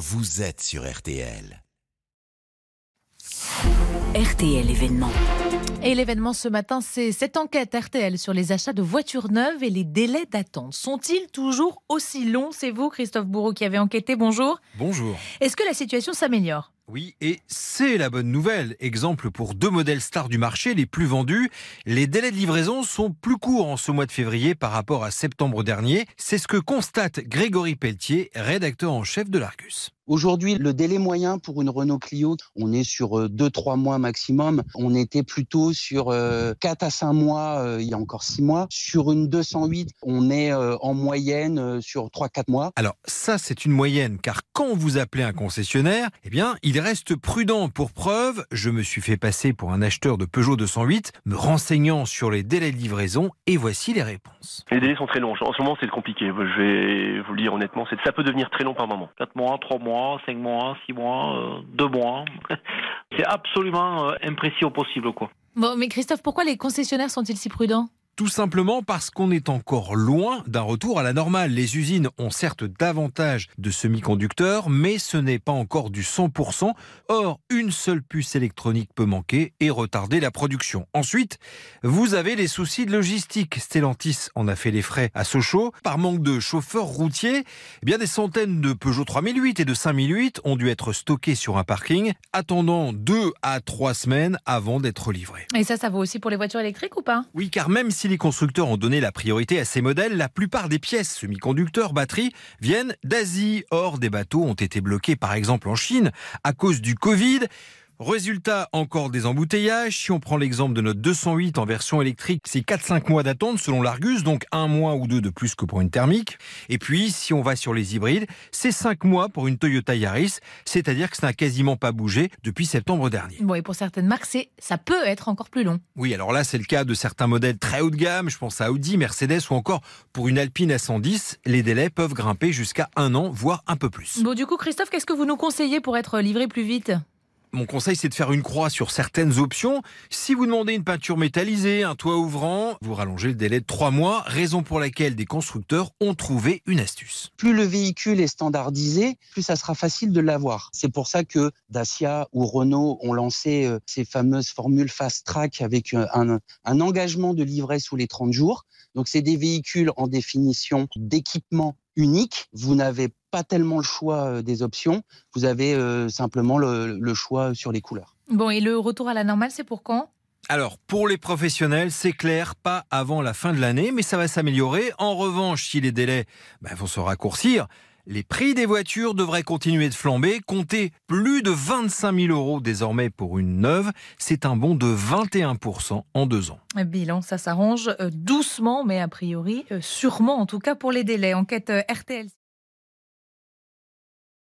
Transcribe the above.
vous êtes sur RTL. RTL événement. Et l'événement ce matin, c'est cette enquête RTL sur les achats de voitures neuves et les délais d'attente. Sont-ils toujours aussi longs? C'est vous, Christophe Bourreau, qui avez enquêté. Bonjour. Bonjour. Est-ce que la situation s'améliore? Oui, et c'est la bonne nouvelle. Exemple pour deux modèles stars du marché les plus vendus, les délais de livraison sont plus courts en ce mois de février par rapport à septembre dernier. C'est ce que constate Grégory Pelletier, rédacteur en chef de l'Argus. Aujourd'hui, le délai moyen pour une Renault Clio, on est sur 2-3 mois maximum. On était plutôt sur 4 à 5 mois euh, il y a encore 6 mois. Sur une 208, on est euh, en moyenne euh, sur 3-4 mois. Alors ça, c'est une moyenne, car quand vous appelez un concessionnaire, eh bien, il reste prudent. Pour preuve, je me suis fait passer pour un acheteur de Peugeot 208, me renseignant sur les délais de livraison, et voici les réponses. Les délais sont très longs. En ce moment, c'est compliqué. Je vais vous le dire honnêtement, ça peut devenir très long par moment. 4 mois, 3 mois. 5 mois, 6 mois, 2 mois. C'est absolument imprécis au possible. Mais Christophe, pourquoi les concessionnaires sont-ils si prudents? Tout simplement parce qu'on est encore loin d'un retour à la normale. Les usines ont certes davantage de semi-conducteurs, mais ce n'est pas encore du 100%. Or, une seule puce électronique peut manquer et retarder la production. Ensuite, vous avez les soucis de logistique. Stellantis en a fait les frais à Sochaux. Par manque de chauffeurs routiers, eh bien des centaines de Peugeot 3008 et de 5008 ont dû être stockés sur un parking, attendant deux à trois semaines avant d'être livrés. Et ça, ça vaut aussi pour les voitures électriques ou pas? Oui, car même si les constructeurs ont donné la priorité à ces modèles, la plupart des pièces semi-conducteurs, batteries, viennent d'Asie. Or, des bateaux ont été bloqués par exemple en Chine à cause du Covid. Résultat, encore des embouteillages. Si on prend l'exemple de notre 208 en version électrique, c'est 4-5 mois d'attente selon l'Argus, donc un mois ou deux de plus que pour une thermique. Et puis, si on va sur les hybrides, c'est 5 mois pour une Toyota Yaris, c'est-à-dire que ça n'a quasiment pas bougé depuis septembre dernier. Bon, et pour certaines marques, ça peut être encore plus long. Oui, alors là, c'est le cas de certains modèles très haut de gamme, je pense à Audi, Mercedes ou encore pour une Alpine A110, les délais peuvent grimper jusqu'à un an, voire un peu plus. Bon, du coup, Christophe, qu'est-ce que vous nous conseillez pour être livré plus vite? Mon conseil, c'est de faire une croix sur certaines options. Si vous demandez une peinture métallisée, un toit ouvrant, vous rallongez le délai de trois mois, raison pour laquelle des constructeurs ont trouvé une astuce. Plus le véhicule est standardisé, plus ça sera facile de l'avoir. C'est pour ça que Dacia ou Renault ont lancé euh, ces fameuses formules fast track avec euh, un, engagement de livret sous les 30 jours. Donc c'est des véhicules en définition d'équipement unique. Vous n'avez pas tellement le choix euh, des options, vous avez euh, simplement le, choix sur les couleurs. Bon, et le retour à la normale, c'est pour quand? Alors, pour les professionnels, c'est clair, pas avant la fin de l'année, mais ça va s'améliorer. En revanche, si les délais ben, vont se raccourcir, les prix des voitures devraient continuer de flamber. Comptez plus de 25 000 euros désormais pour une neuve. C'est un bond de 21% en deux ans. Bilan, ça s'arrange euh, doucement, mais a priori, sûrement en tout cas pour les délais. Enquête RTL.